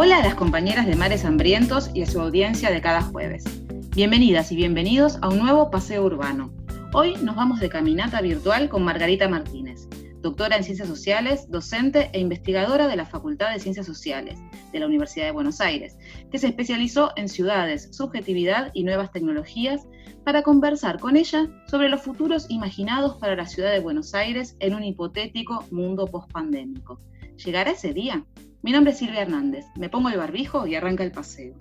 Hola a las compañeras de Mares Hambrientos y a su audiencia de cada jueves. Bienvenidas y bienvenidos a un nuevo paseo urbano. Hoy nos vamos de caminata virtual con Margarita Martínez, doctora en Ciencias Sociales, docente e investigadora de la Facultad de Ciencias Sociales de la Universidad de Buenos Aires, que se especializó en ciudades, subjetividad y nuevas tecnologías para conversar con ella sobre los futuros imaginados para la ciudad de Buenos Aires en un hipotético mundo pospandémico. ¿Llegará ese día? Mi nombre es Silvia Hernández, me pongo el barbijo y arranca el paseo.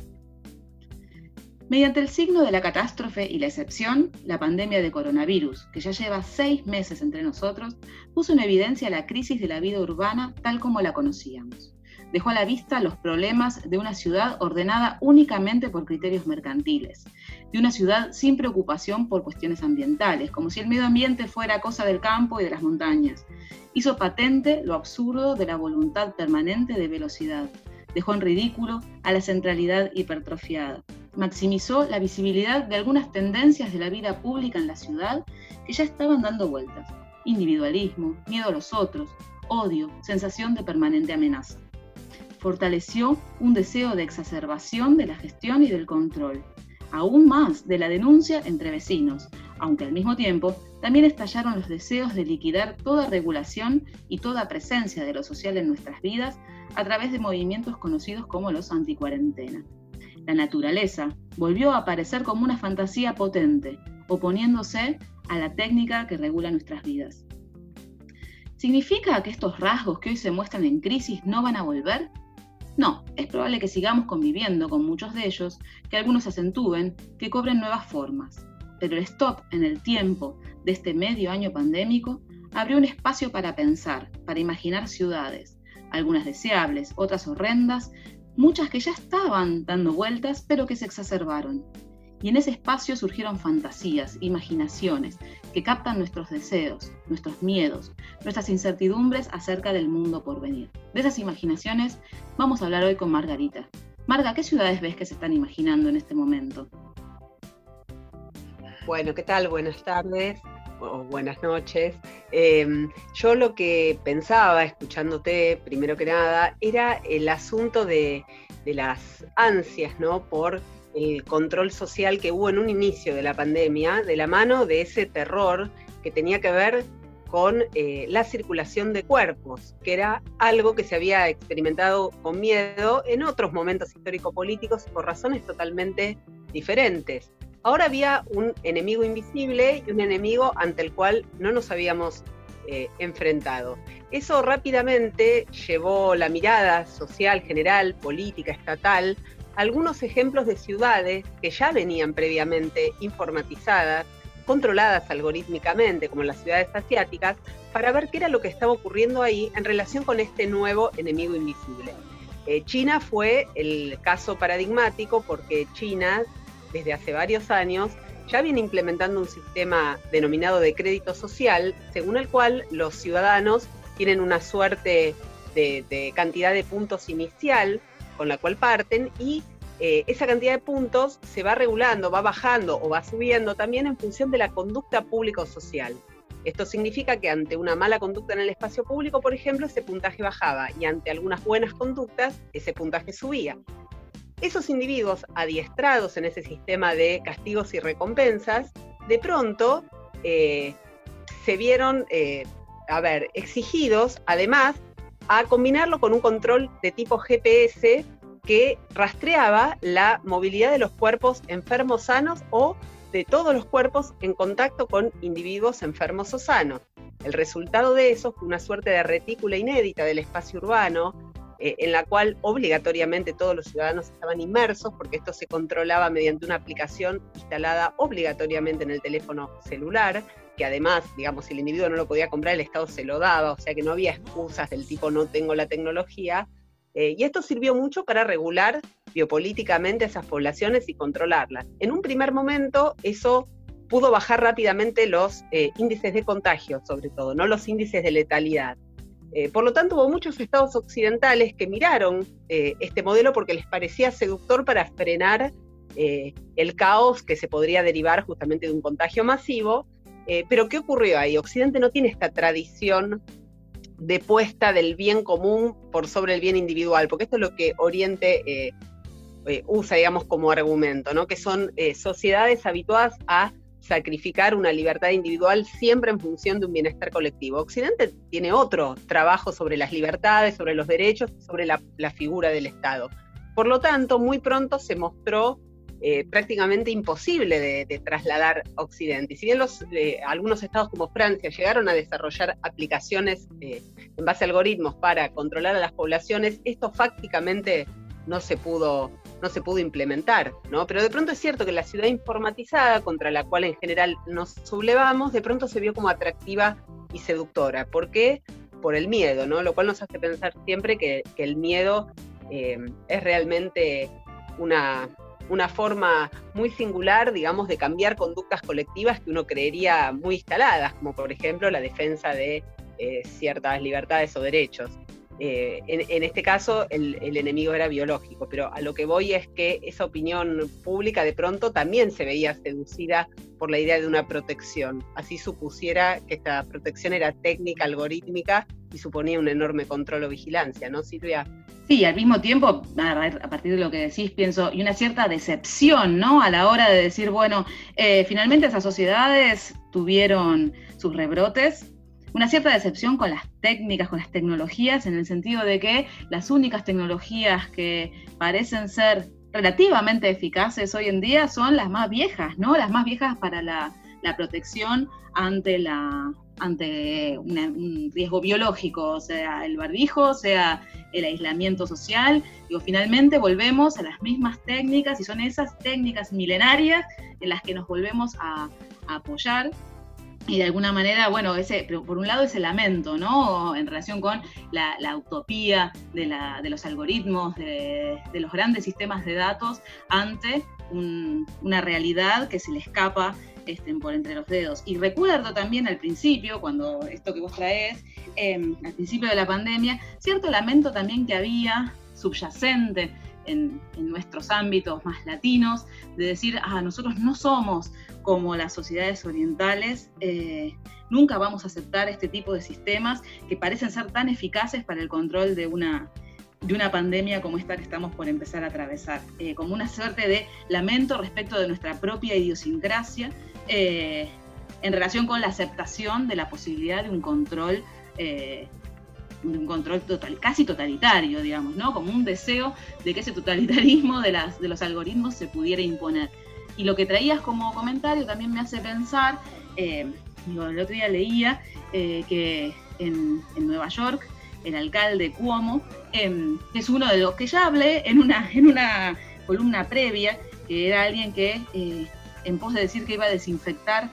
Mediante el signo de la catástrofe y la excepción, la pandemia de coronavirus, que ya lleva seis meses entre nosotros, puso en evidencia la crisis de la vida urbana tal como la conocíamos. Dejó a la vista los problemas de una ciudad ordenada únicamente por criterios mercantiles, de una ciudad sin preocupación por cuestiones ambientales, como si el medio ambiente fuera cosa del campo y de las montañas, hizo patente lo absurdo de la voluntad permanente de velocidad, dejó en ridículo a la centralidad hipertrofiada, maximizó la visibilidad de algunas tendencias de la vida pública en la ciudad que ya estaban dando vueltas, individualismo, miedo a los otros, odio, sensación de permanente amenaza. Fortaleció un deseo de exacerbación de la gestión y del control, aún más de la denuncia entre vecinos, aunque al mismo tiempo también estallaron los deseos de liquidar toda regulación y toda presencia de lo social en nuestras vidas a través de movimientos conocidos como los anticuarentena. La naturaleza volvió a aparecer como una fantasía potente, oponiéndose a la técnica que regula nuestras vidas. ¿Significa que estos rasgos que hoy se muestran en crisis no van a volver? No, es probable que sigamos conviviendo con muchos de ellos, que algunos acentúen, que cobren nuevas formas. Pero el stop en el tiempo de este medio año pandémico abrió un espacio para pensar, para imaginar ciudades, algunas deseables, otras horrendas, muchas que ya estaban dando vueltas, pero que se exacerbaron. Y en ese espacio surgieron fantasías, imaginaciones, que captan nuestros deseos, nuestros miedos, nuestras incertidumbres acerca del mundo por venir. De esas imaginaciones vamos a hablar hoy con Margarita. Marga, ¿qué ciudades ves que se están imaginando en este momento? Bueno, ¿qué tal? Buenas tardes o buenas noches. Em, yo lo que pensaba, escuchándote primero que nada, era el asunto de, las ansias, ¿no? Por el control social que hubo en un inicio de la pandemia, de la mano de ese terror que tenía que ver con eh, la circulación de cuerpos, que era algo que se había experimentado con miedo en otros momentos histórico-políticos por razones totalmente diferentes. Ahora había un enemigo invisible y un enemigo ante el cual no nos habíamos eh, enfrentado. Eso rápidamente llevó la mirada social, general, política, estatal, algunos ejemplos de ciudades que ya venían previamente informatizadas, controladas algorítmicamente, como las ciudades asiáticas, para ver qué era lo que estaba ocurriendo ahí en relación con este nuevo enemigo invisible. Eh, China fue el caso paradigmático porque China desde hace varios años, ya viene implementando un sistema denominado de crédito social, según el cual los ciudadanos tienen una suerte de, cantidad de puntos inicial con la cual parten y eh, esa cantidad de puntos se va regulando, va bajando o va subiendo también en función de la conducta público-social. Esto significa que ante una mala conducta en el espacio público, por ejemplo, ese puntaje bajaba y ante algunas buenas conductas, ese puntaje subía. Esos individuos adiestrados en ese sistema de castigos y recompensas, de pronto eh, se vieron, eh, a ver, exigidos, además, a combinarlo con un control de tipo GPS que rastreaba la movilidad de los cuerpos enfermos sanos o de todos los cuerpos en contacto con individuos enfermos o sanos. El resultado de eso fue una suerte de retícula inédita del espacio urbano, eh, en la cual obligatoriamente todos los ciudadanos estaban inmersos, porque esto se controlaba mediante una aplicación instalada obligatoriamente en el teléfono celular, que además, digamos, si el individuo no lo podía comprar, el Estado se lo daba, o sea que no había excusas del tipo no tengo la tecnología. Eh, y esto sirvió mucho para regular biopolíticamente esas poblaciones y controlarlas. En un primer momento, eso pudo bajar rápidamente los eh, índices de contagio, sobre todo, no los índices de letalidad. Eh, por lo tanto, hubo muchos estados occidentales que miraron este modelo porque les parecía seductor para frenar el caos que se podría derivar justamente de un contagio masivo. Pero ¿qué ocurrió ahí? Occidente no tiene esta tradición depuesta del bien común por sobre el bien individual, porque esto es lo que Oriente eh, eh, usa, digamos, como argumento, ¿no? que son sociedades habituadas a sacrificar una libertad individual siempre en función de un bienestar colectivo. Occidente tiene otro trabajo sobre las libertades, sobre los derechos, sobre la, figura del Estado. Por lo tanto, muy pronto se mostró eh, prácticamente imposible de, trasladar Occidente. Y si bien eh, algunos estados como Francia llegaron a desarrollar aplicaciones eh, en base a algoritmos para controlar a las poblaciones, esto fácticamente no se pudo no se pudo implementar, ¿no? Pero de pronto es cierto que la ciudad informatizada, contra la cual en general nos sublevamos, de pronto se vio como atractiva y seductora. ¿Por qué? Por el miedo, ¿no? Lo cual nos hace pensar siempre que, el miedo es realmente una, una forma muy singular, digamos, de cambiar conductas colectivas que uno creería muy instaladas, como por ejemplo la defensa de eh, ciertas libertades o derechos. Eh, en, este caso el, enemigo era biológico, pero a lo que voy es que esa opinión pública de pronto también se veía seducida por la idea de una protección. Así supusiera que esta protección era técnica, algorítmica y suponía un enorme control o vigilancia, ¿no, Silvia? Sí, al mismo tiempo, a partir de lo que decís, pienso, y una cierta decepción, ¿no? A la hora de decir, bueno, eh, finalmente esas sociedades tuvieron sus rebrotes, una cierta decepción con las técnicas, con las tecnologías, en el sentido de que las únicas tecnologías que parecen ser relativamente eficaces hoy en día son las más viejas, ¿no? Las más viejas para la, protección ante la ante un riesgo biológico, sea el barbijo, sea el aislamiento social. Digo, finalmente volvemos a las mismas técnicas y son esas técnicas milenarias en las que nos volvemos a apoyar y de alguna manera, bueno, ese, por un lado ese lamento, ¿no? En relación con la, utopía de, los algoritmos, de, los grandes sistemas de datos ante una realidad que se le escapa este, por entre los dedos. Y recuerdo también al principio, cuando esto que vos traes, em, al principio de la pandemia, cierto lamento también que había subyacente en, nuestros ámbitos más latinos, de decir, ah, nosotros no somos como las sociedades orientales, eh, nunca vamos a aceptar este tipo de sistemas que parecen ser tan eficaces para el control de una, de una pandemia como esta que estamos por empezar a atravesar, eh, como una suerte de lamento respecto de nuestra propia idiosincrasia eh, en relación con la aceptación de la posibilidad de un control un control total, casi totalitario, digamos, ¿no? Como un deseo de que ese totalitarismo de, las, de los algoritmos se pudiera imponer. Y lo que traías como comentario también me hace pensar, eh, el otro día leía eh, que en, Nueva York el alcalde Cuomo, que es uno de los que ya hablé en una, en una columna previa, que era alguien que eh, en pos de decir que iba a desinfectar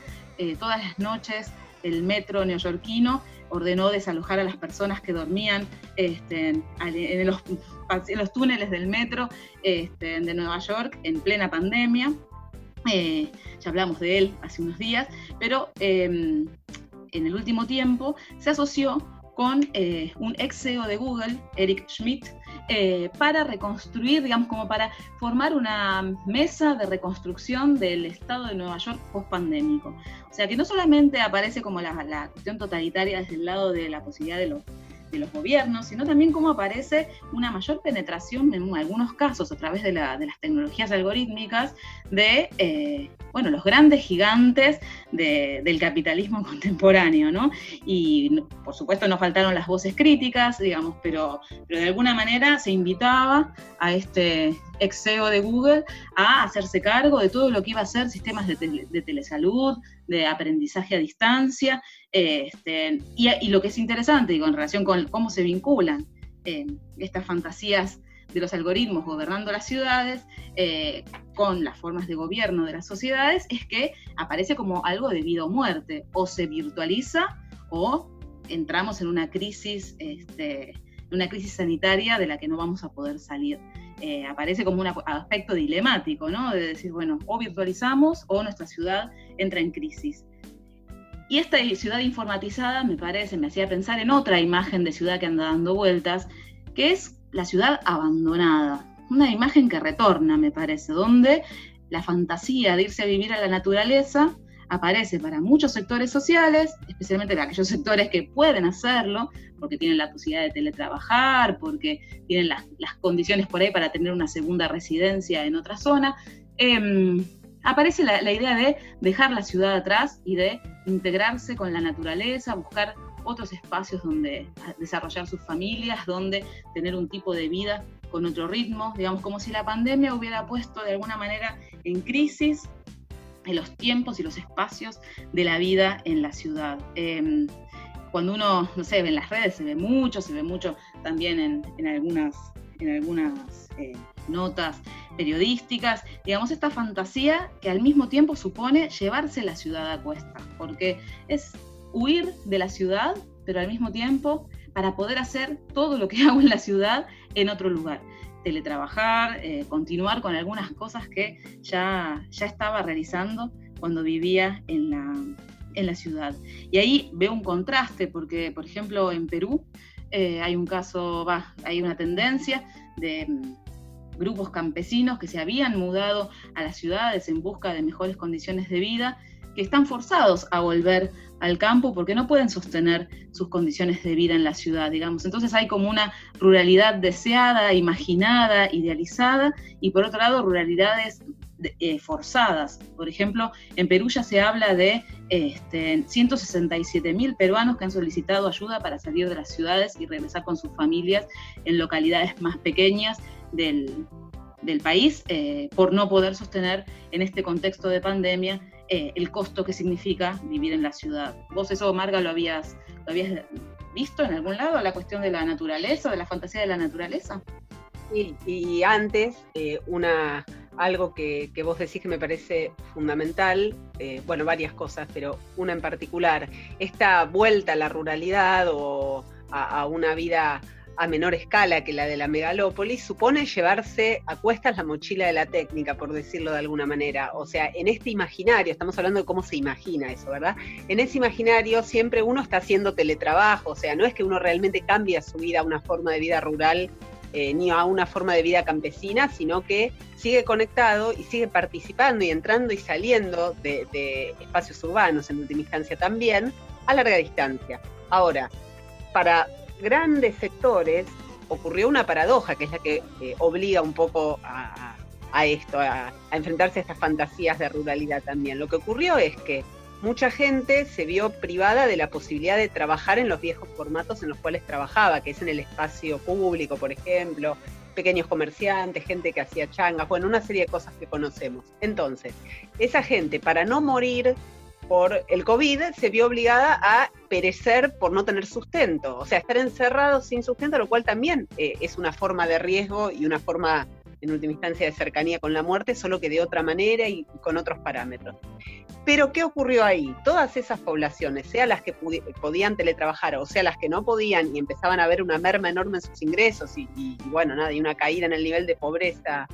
todas las noches el metro neoyorquino, ordenó desalojar a las personas que dormían este, en, los, túneles del metro este, de Nueva York en plena pandemia. Eh, ya hablamos de él hace unos días, pero em, en el último tiempo se asoció con eh, un ex CEO de Google, Eric Schmidt, eh, para reconstruir, digamos, como para formar una mesa de reconstrucción del Estado de Nueva York post-pandémico. O sea, que no solamente aparece como la, la cuestión totalitaria desde el lado de la posibilidad de los de los gobiernos, sino también cómo aparece una mayor penetración en algunos casos a través de, las tecnologías algorítmicas de eh, bueno, los grandes gigantes del capitalismo contemporáneo, ¿no? Y por supuesto no faltaron las voces críticas, digamos, pero, pero de alguna manera se invitaba a este ex CEO de Google a hacerse cargo de todo lo que iba a ser sistemas de, telesalud, de aprendizaje a distancia, este, y, lo que es interesante, digo, en relación con cómo se vinculan eh, estas fantasías de los algoritmos gobernando las ciudades eh, con las formas de gobierno de las sociedades es que aparece como algo de vida o muerte, o se virtualiza o entramos en una crisis, este, una crisis sanitaria de la que no vamos a poder salir. Eh, aparece como un aspecto dilemático, ¿no? De decir, bueno, o virtualizamos o nuestra ciudad entra en crisis. Y esta ciudad informatizada me parece, me hacía pensar en otra imagen de ciudad que anda dando vueltas, que es la ciudad abandonada. Una imagen que retorna, me parece, donde la fantasía de irse a vivir a la naturaleza aparece para muchos sectores sociales, especialmente para aquellos sectores que pueden hacerlo, porque tienen la posibilidad de teletrabajar, porque tienen las, condiciones por ahí para tener una segunda residencia en otra zona. Em, aparece la, idea de dejar la ciudad atrás y de integrarse con la naturaleza, buscar otros espacios donde desarrollar sus familias, donde tener un tipo de vida con otro ritmo, digamos, como si la pandemia hubiera puesto de alguna manera en crisis en los tiempos y los espacios de la vida en la ciudad. Em, cuando uno, no sé, ve en las redes, se ve mucho, se ve mucho también en, algunas, en algunas eh, notas periodísticas, digamos, esta fantasía que al mismo tiempo supone llevarse la ciudad a cuesta, porque es huir de la ciudad, pero al mismo tiempo para poder hacer todo lo que hago en la ciudad en otro lugar teletrabajar, eh, continuar con algunas cosas que ya, ya estaba realizando cuando vivía en la, en la ciudad. Y ahí veo un contraste, porque, por ejemplo, en Perú eh, hay un caso, hay una tendencia de mm, grupos campesinos que se habían mudado a las ciudades en busca de mejores condiciones de vida, que están forzados a volver al campo porque no pueden sostener sus condiciones de vida en la ciudad, digamos. Entonces hay como una ruralidad deseada, imaginada, idealizada, y por otro lado ruralidades eh, forzadas. Por ejemplo, en Perú ya se habla de este, 167 mil peruanos que han solicitado ayuda para salir de las ciudades y regresar con sus familias en localidades más pequeñas del, país eh, por no poder sostener en este contexto de pandemia eh, el costo que significa vivir en la ciudad. ¿Vos eso, Marga, lo habías, visto en algún lado, la cuestión de la naturaleza, de la fantasía de la naturaleza? Sí, y antes, eh, una, algo que, vos decís que me parece fundamental, eh, bueno, varias cosas, pero una en particular, esta vuelta a la ruralidad o a una vida a menor escala que la de la megalópolis, supone llevarse a cuestas la mochila de la técnica, por decirlo de alguna manera. O sea, en este imaginario, estamos hablando de cómo se imagina eso, ¿verdad? En ese imaginario siempre uno está haciendo teletrabajo, o sea, no es que uno realmente cambie su vida a una forma de vida rural eh, ni a una forma de vida campesina, sino que sigue conectado y sigue participando y entrando y saliendo de espacios urbanos, en última instancia también, a larga distancia. Ahora, para grandes sectores ocurrió una paradoja, que es la que eh, obliga un poco a, esto, a, enfrentarse a estas fantasías de ruralidad también. Lo que ocurrió es que mucha gente se vio privada de la posibilidad de trabajar en los viejos formatos en los cuales trabajaba, que es en el espacio público, por ejemplo, pequeños comerciantes, gente que hacía changas, bueno, una serie de cosas que conocemos. Entonces, esa gente, para no morir por el COVID se vio obligada a perecer por no tener sustento, o sea, estar encerrado sin sustento, lo cual también eh, es una forma de riesgo y una forma, en última instancia, de cercanía con la muerte, solo que de otra manera y, con otros parámetros. Pero, ¿qué ocurrió ahí? Todas esas poblaciones, sea las que podían teletrabajar o sea las que no podían y empezaban a ver una merma enorme en sus ingresos y, bueno, nada, y una caída en el nivel de pobreza,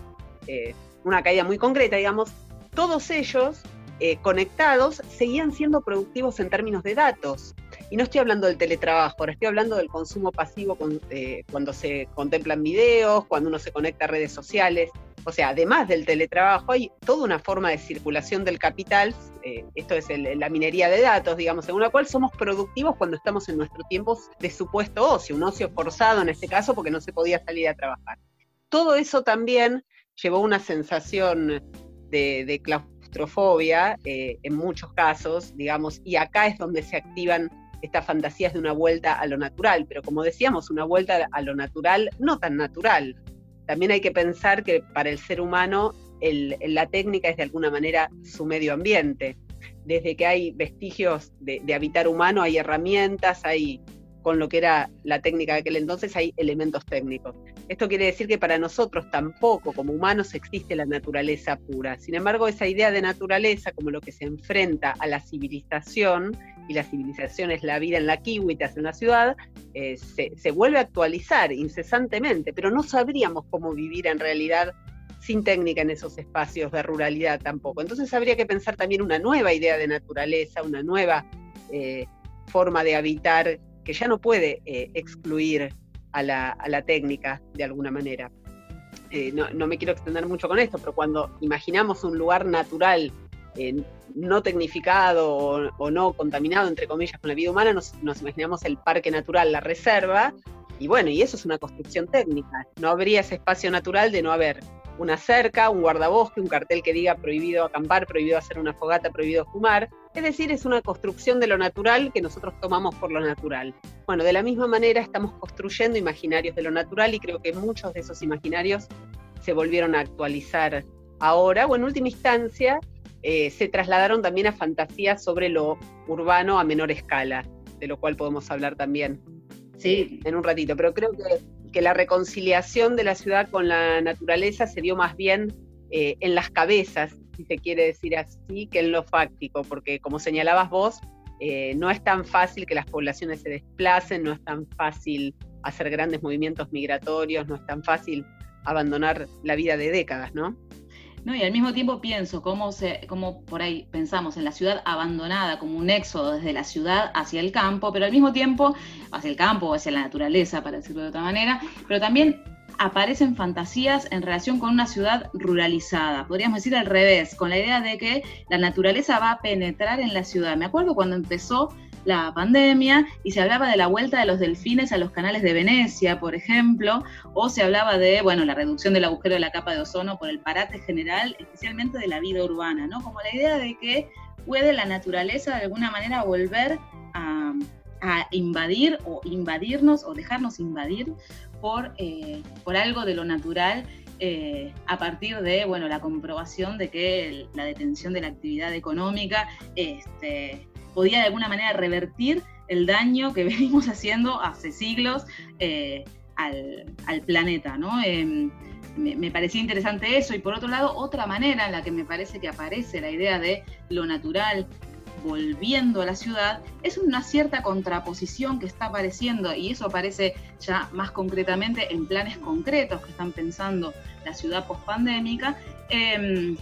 eh, una caída muy concreta, digamos, todos ellos eh, conectados seguían siendo productivos en términos de datos. Y no estoy hablando del teletrabajo, ahora estoy hablando del consumo pasivo eh, cuando se contemplan videos, cuando uno se conecta a redes sociales. O sea, además del teletrabajo, hay toda una forma de circulación del capital, eh, esto es la minería de datos, digamos, según la cual somos productivos cuando estamos en nuestro tiempo de supuesto ocio, un ocio forzado en este caso porque no se podía salir a trabajar. Todo eso también llevó una sensación de, de eh, en muchos casos, digamos, y acá es donde se activan estas fantasías de una vuelta a lo natural, pero como decíamos, una vuelta a lo natural no tan natural. También hay que pensar que para el ser humano la técnica es de alguna manera su medio ambiente. Desde que hay vestigios de habitar humano, hay herramientas, hay con lo que era la técnica de aquel entonces, hay elementos técnicos. Esto quiere decir que para nosotros tampoco como humanos existe la naturaleza pura. Sin embargo, esa idea de naturaleza como lo que se enfrenta a la civilización, y la civilización es la vida en la kiwitas en una ciudad, eh, se, se vuelve a actualizar incesantemente, pero no sabríamos cómo vivir en realidad sin técnica en esos espacios de ruralidad tampoco. Entonces habría que pensar también una nueva idea de naturaleza, una nueva eh, forma de habitar que ya no puede eh, excluir a la, técnica de alguna manera. Eh, no, me quiero extender mucho con esto, pero cuando imaginamos un lugar natural no tecnificado o, no contaminado, entre comillas, con la vida humana, nos, imaginamos el parque natural, la reserva, y bueno, y eso es una construcción técnica. No habría ese espacio natural de no haber una cerca, un guardabosque, un cartel que diga prohibido acampar, prohibido hacer una fogata, prohibido fumar. Es decir, es una construcción de lo natural que nosotros tomamos por lo natural. Bueno, de la misma manera estamos construyendo imaginarios de lo natural y creo que muchos de esos imaginarios se volvieron a actualizar ahora o en última instancia eh, se trasladaron también a fantasías sobre lo urbano a menor escala, de lo cual podemos hablar también sí. en un ratito. Pero creo que, la reconciliación de la ciudad con la naturaleza se dio más bien eh, en las cabezas, si se quiere decir así, que en lo fáctico, porque como señalabas vos, eh, no es tan fácil que las poblaciones se desplacen, no es tan fácil hacer grandes movimientos migratorios, no es tan fácil abandonar la vida de décadas, ¿no? No, y al mismo tiempo pienso cómo, se, cómo por ahí pensamos en la ciudad abandonada como un éxodo desde la ciudad hacia el campo, pero al mismo tiempo hacia el campo o hacia la naturaleza, para decirlo de otra manera, pero también aparecen fantasías en relación con una ciudad ruralizada, podríamos decir al revés, con la idea de que la naturaleza va a penetrar en la ciudad. Me acuerdo cuando empezó la pandemia y se hablaba de la vuelta de los delfines a los canales de Venecia, por ejemplo, o se hablaba de, bueno, la reducción del agujero de la capa de ozono por el parate general, especialmente de la vida urbana, ¿no? Como la idea de que puede la naturaleza de alguna manera volver a, invadir o invadirnos o dejarnos invadir por, eh, por algo de lo natural eh, a partir de bueno, la comprobación de que la detención de la actividad económica este, podía de alguna manera revertir el daño que venimos haciendo hace siglos eh, al, planeta, ¿no? Em, me, parecía interesante eso y por otro lado otra manera en la que me parece que aparece la idea de lo natural volviendo a la ciudad es una cierta contraposición que está apareciendo y eso aparece ya más concretamente en planes concretos que están pensando la ciudad pospandémica. Eh,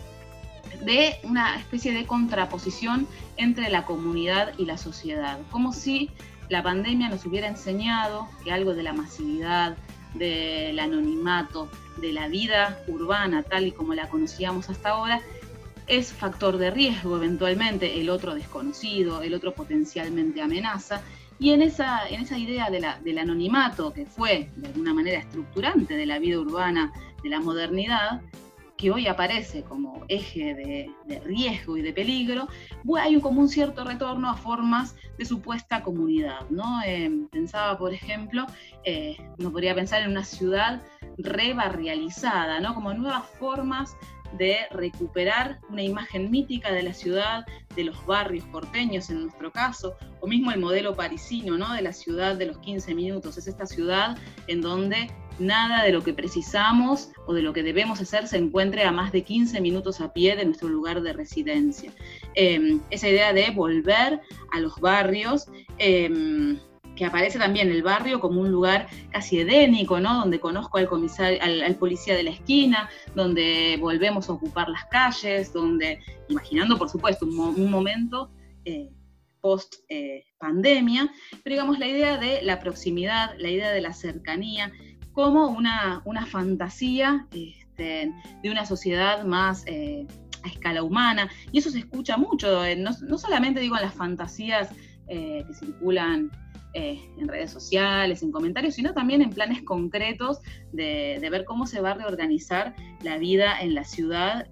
de una especie de contraposición entre la comunidad y la sociedad, como si la pandemia nos hubiera enseñado que algo de la masividad, del anonimato, de la vida urbana tal y como la conocíamos hasta ahora, es factor de riesgo eventualmente, el otro desconocido, el otro potencialmente amenaza. Y en esa, en esa idea del anonimato, que fue de alguna manera estructurante de la vida urbana de la modernidad, que hoy aparece como eje de, riesgo y de peligro, hay como un cierto retorno a formas de supuesta comunidad. ¿no? Em, pensaba, por ejemplo, eh, uno podría pensar en una ciudad rebarrializada, ¿no? como nuevas formas de recuperar una imagen mítica de la ciudad, de los barrios porteños en nuestro caso, o mismo el modelo parisino, ¿no? De la ciudad de los 15 minutos. Es esta ciudad en donde nada de lo que precisamos o de lo que debemos hacer se encuentre a más de 15 minutos a pie de nuestro lugar de residencia. Em, esa idea de volver a los barrios, em, que aparece también el barrio como un lugar casi edénico, ¿no? Donde conozco al, comisario, al, policía de la esquina, donde volvemos a ocupar las calles, donde, imaginando por supuesto un, momento eh, post eh, pandemia, pero digamos la idea de la proximidad, la idea de la cercanía, como una, una fantasía este, de una sociedad más eh, a escala humana. Y eso se escucha mucho, no, solamente digo en las fantasías que circulan en redes sociales, en comentarios, sino también en planes concretos de, ver cómo se va a reorganizar la vida en la ciudad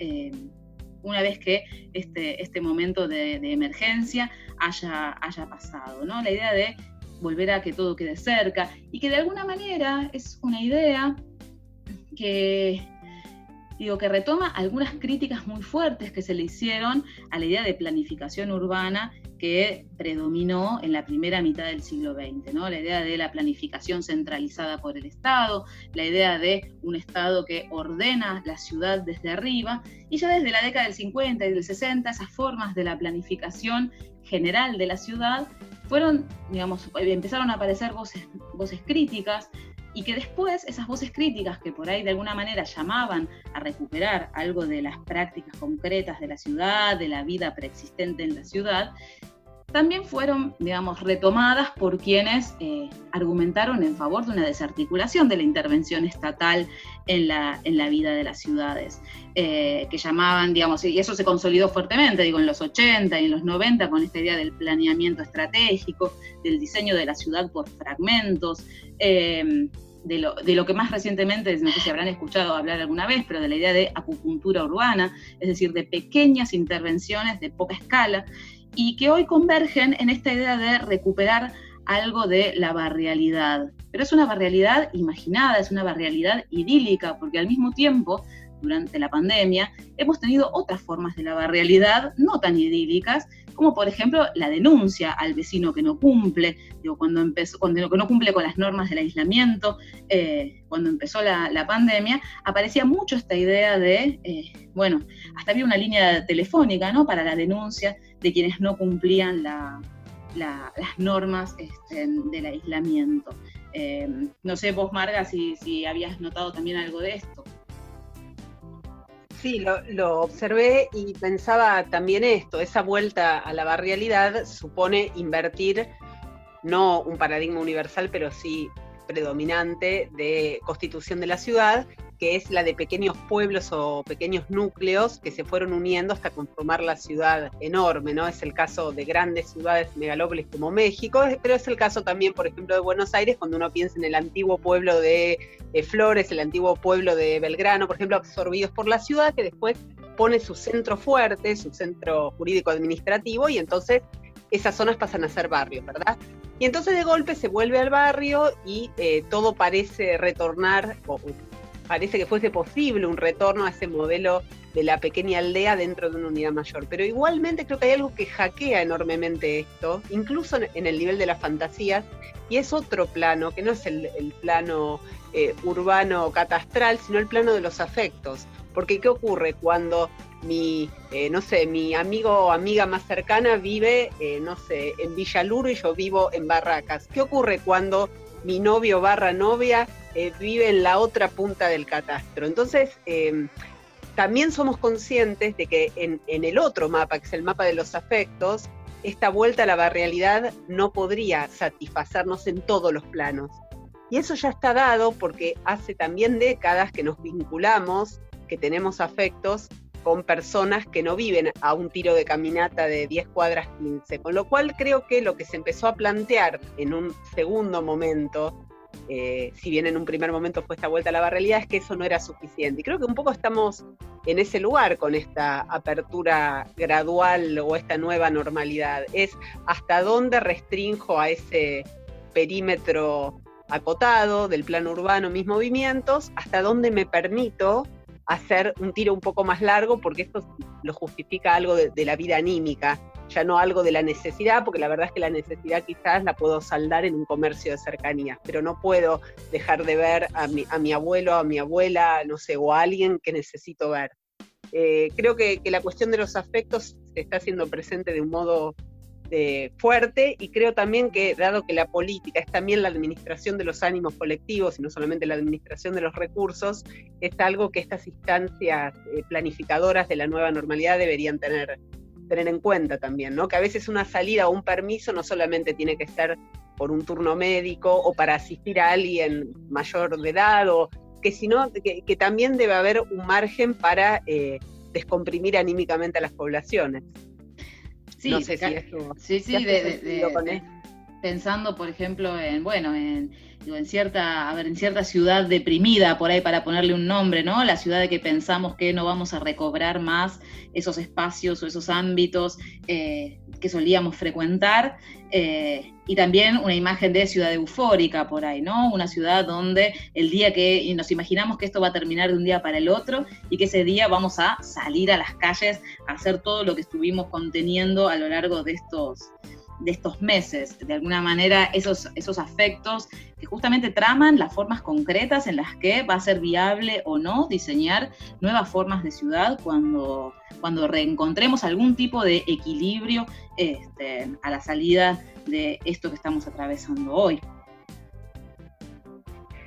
una vez que este, este momento de, emergencia haya, haya pasado. ¿no? La idea de volver a que todo quede cerca y que de alguna manera es una idea que digo que retoma algunas críticas muy fuertes que se le hicieron a la idea de planificación urbana que predominó en la primera mitad del siglo XX. La idea de la planificación centralizada por el Estado, la idea de un Estado que ordena la ciudad desde arriba, y ya desde la década del 50 y del 60 esas formas de la planificación general de la ciudad fueron, digamos, empezaron a aparecer voces, voces críticas y que después esas voces críticas que por ahí de alguna manera llamaban a recuperar algo de las prácticas concretas de la ciudad, de la vida preexistente en la ciudad, también fueron, digamos, retomadas por quienes eh, argumentaron en favor de una desarticulación de la intervención estatal en la, en la vida de las ciudades, eh, que llamaban, digamos, y eso se consolidó fuertemente, digo, en los 80 y en los 90 con esta idea del planeamiento estratégico, del diseño de la ciudad por fragmentos. Eh, de lo, de lo, que más recientemente, no sé si habrán escuchado hablar alguna vez, pero de la idea de acupuntura urbana, es decir, de pequeñas intervenciones de poca escala, y que hoy convergen en esta idea de recuperar algo de la barrialidad. Pero es una barrialidad imaginada, es una barrialidad idílica, porque al mismo tiempo, durante la pandemia, hemos tenido otras formas de la barrialidad no tan idílicas, como por ejemplo la denuncia al vecino que no cumple, digo, cuando empezó, cuando no cumple con las normas del aislamiento, eh, cuando empezó la, pandemia, aparecía mucho esta idea de, eh, bueno, hasta había una línea telefónica, ¿no? Para la denuncia de quienes no cumplían las normas este, del aislamiento. Eh, no sé vos, Marga, si, si habías notado también algo de esto. Sí, lo, observé y pensaba también esto, esa vuelta a la barrialidad supone invertir no un paradigma universal, pero sí predominante de constitución de la ciudad que es la de pequeños pueblos o pequeños núcleos que se fueron uniendo hasta conformar la ciudad enorme, ¿no? Es el caso de grandes ciudades megalópolis como México, pero es el caso también, por ejemplo, de Buenos Aires, cuando uno piensa en el antiguo pueblo de, Flores, el antiguo pueblo de Belgrano, por ejemplo, absorbidos por la ciudad, que después pone su centro fuerte, su centro jurídico administrativo, y entonces esas zonas pasan a ser barrios, ¿verdad? Y entonces de golpe se vuelve al barrio y eh, todo parece retornar, o parece que fuese posible un retorno a ese modelo de la pequeña aldea dentro de una unidad mayor. Pero igualmente creo que hay algo que hackea enormemente esto, incluso en el nivel de las fantasías, y es otro plano, que no es el, plano eh, urbano catastral, sino el plano de los afectos. Porque ¿qué ocurre cuando mi, eh, no sé, mi amigo o amiga más cercana vive, eh, no sé, en Villaluro y yo vivo en Barracas? ¿Qué ocurre cuando mi novio barra novia eh, vive en la otra punta del catastro. Entonces, em, también somos conscientes de que en, el otro mapa, que es el mapa de los afectos, esta vuelta a la barrialidad no podría satisfacernos en todos los planos. Y eso ya está dado porque hace también décadas que nos vinculamos, que tenemos afectos con personas que no viven a un tiro de caminata de 10 cuadras 15, con lo cual creo que lo que se empezó a plantear en un segundo momento eh, si bien en un primer momento fue esta vuelta a la barrealidad, es que eso no era suficiente. Y creo que un poco estamos en ese lugar con esta apertura gradual o esta nueva normalidad. Es hasta dónde restrinjo a ese perímetro acotado del plano urbano mis movimientos, hasta dónde me permito hacer un tiro un poco más largo, porque esto lo justifica algo de la vida anímica ya no algo de la necesidad, porque la verdad es que la necesidad quizás la puedo saldar en un comercio de cercanía, pero no puedo dejar de ver a mi, a mi abuelo, a mi abuela, no sé, o a alguien que necesito ver. Eh, creo que, la cuestión de los afectos se está haciendo presente de un modo eh, fuerte y creo también que dado que la política es también la administración de los ánimos colectivos y no solamente la administración de los recursos, es algo que estas instancias eh, planificadoras de la nueva normalidad deberían tener tener en cuenta también, ¿no? Que a veces una salida o un permiso no solamente tiene que ser por un turno médico o para asistir a alguien mayor de edad, o que sino que, también debe haber un margen para eh, descomprimir anímicamente a las poblaciones. Sí, no sé si sí, sí, de, pensando, por ejemplo, en, bueno, en, cierta, a en cierta ciudad deprimida, por ahí para ponerle un nombre, ¿no? La ciudad de que pensamos que no vamos a recobrar más esos espacios o esos ámbitos eh, que solíamos frecuentar. Eh, y también una imagen de ciudad eufórica por ahí, ¿no? Una ciudad donde el día que nos imaginamos que esto va a terminar de un día para el otro y que ese día vamos a salir a las calles a hacer todo lo que estuvimos conteniendo a lo largo de estos, de estos meses, de alguna manera esos, esos afectos que justamente traman las formas concretas en las que va a ser viable o no diseñar nuevas formas de ciudad cuando, cuando reencontremos algún tipo de equilibrio este, a la salida de esto que estamos atravesando hoy.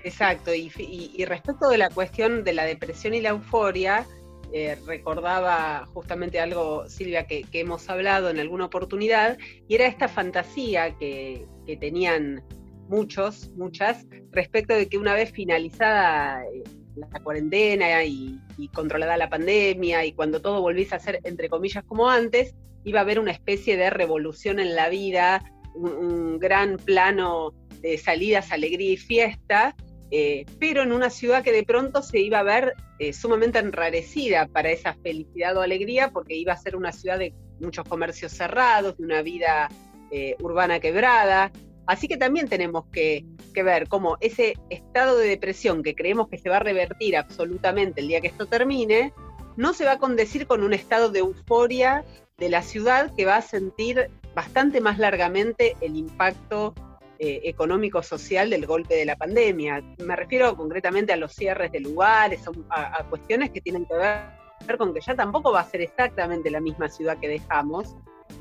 Exacto, y, y respecto de la cuestión de la depresión y la euforia, eh, recordaba justamente algo, Silvia, que, hemos hablado en alguna oportunidad, y era esta fantasía que, tenían muchos, muchas, respecto de que una vez finalizada eh, la cuarentena y, controlada la pandemia y cuando todo volviese a ser, entre comillas, como antes, iba a haber una especie de revolución en la vida, un gran plano de salidas, alegría y fiesta, eh, pero en una ciudad que de pronto se iba a ver eh, sumamente enrarecida para esa felicidad o alegría, porque iba a ser una ciudad de muchos comercios cerrados, de una vida eh, urbana quebrada. Así que también tenemos que, que, ver cómo ese estado de depresión que creemos que se va a revertir absolutamente el día que esto termine, no se va a condecir con un estado de euforia de la ciudad que va a sentir bastante más largamente el impacto eh, económico-social del golpe de la pandemia. Me refiero concretamente a los cierres de lugares, a, cuestiones que tienen que ver con que ya tampoco va a ser exactamente la misma ciudad que dejamos.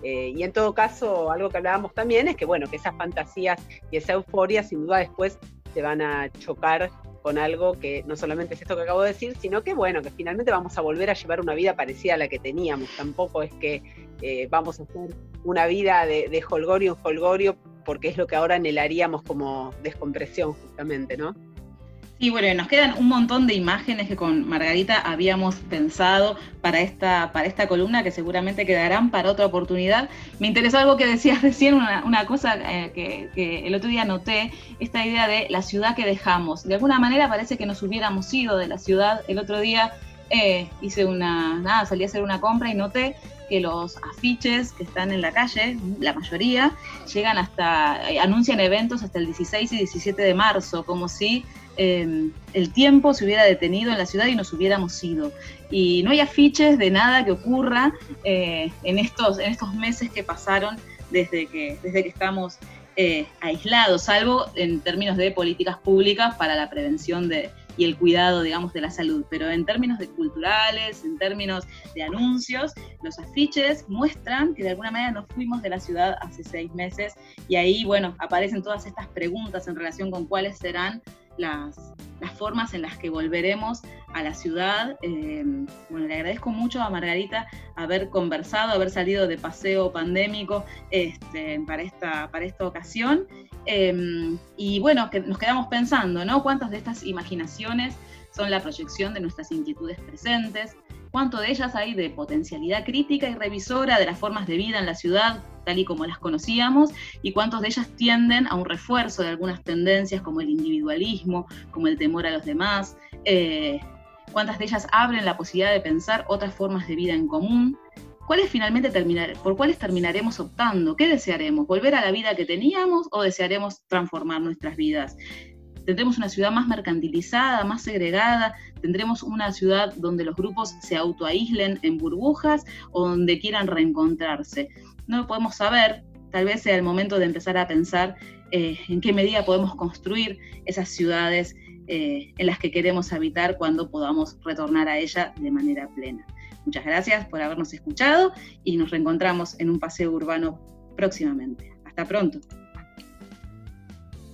Eh, y en todo caso, algo que hablábamos también es que, bueno, que esas fantasías y esa euforia sin duda después se van a chocar con algo que no solamente es esto que acabo de decir, sino que bueno, que finalmente vamos a volver a llevar una vida parecida a la que teníamos. Tampoco es que eh, vamos a hacer una vida de, de holgorio en holgorio porque es lo que ahora anhelaríamos como descompresión justamente, ¿no? Sí, bueno, nos quedan un montón de imágenes que con Margarita habíamos pensado para esta, para esta columna que seguramente quedarán para otra oportunidad. Me interesó algo que decías recién, una, cosa eh, que, el otro día noté, esta idea de la ciudad que dejamos. De alguna manera parece que nos hubiéramos ido de la ciudad. El otro día eh, hice una, nada, salí a hacer una compra y noté que los afiches que están en la calle, la mayoría, llegan hasta, eh, anuncian eventos hasta el 16 y 17 de marzo, como si em, el tiempo se hubiera detenido en la ciudad y nos hubiéramos ido. Y no hay afiches de nada que ocurra eh, en, estos, en estos meses que pasaron desde que, desde que estamos eh, aislados, salvo en términos de políticas públicas para la prevención de, y el cuidado, digamos, de la salud. Pero en términos de culturales, en términos de anuncios, los afiches muestran que de alguna manera nos fuimos de la ciudad hace seis meses y ahí, bueno, aparecen todas estas preguntas en relación con cuáles serán las, las formas en las que volveremos a la ciudad. Eh, bueno, le agradezco mucho a Margarita haber conversado, haber salido de paseo pandémico este, para, esta, para esta ocasión. Em, y bueno, que nos quedamos pensando, ¿no? ¿Cuántas de estas imaginaciones son la proyección de nuestras inquietudes presentes? ¿Cuánto de ellas hay de potencialidad crítica y revisora de las formas de vida en la ciudad tal y como las conocíamos? ¿Y cuántos de ellas tienden a un refuerzo de algunas tendencias como el individualismo, como el temor a los demás? Eh, ¿Cuántas de ellas abren la posibilidad de pensar otras formas de vida en común? ¿Cuáles finalmente terminar, ¿Por cuáles terminaremos optando? ¿Qué desearemos? ¿Volver a la vida que teníamos o desearemos transformar nuestras vidas? ¿Tendremos una ciudad más mercantilizada, más segregada? ¿Tendremos una ciudad donde los grupos se autoaíslen en burbujas o donde quieran reencontrarse? No lo podemos saber, tal vez sea el momento de empezar a pensar eh, en qué medida podemos construir esas ciudades eh, en las que queremos habitar cuando podamos retornar a ella de manera plena. Muchas gracias por habernos escuchado y nos reencontramos en un paseo urbano próximamente. Hasta pronto.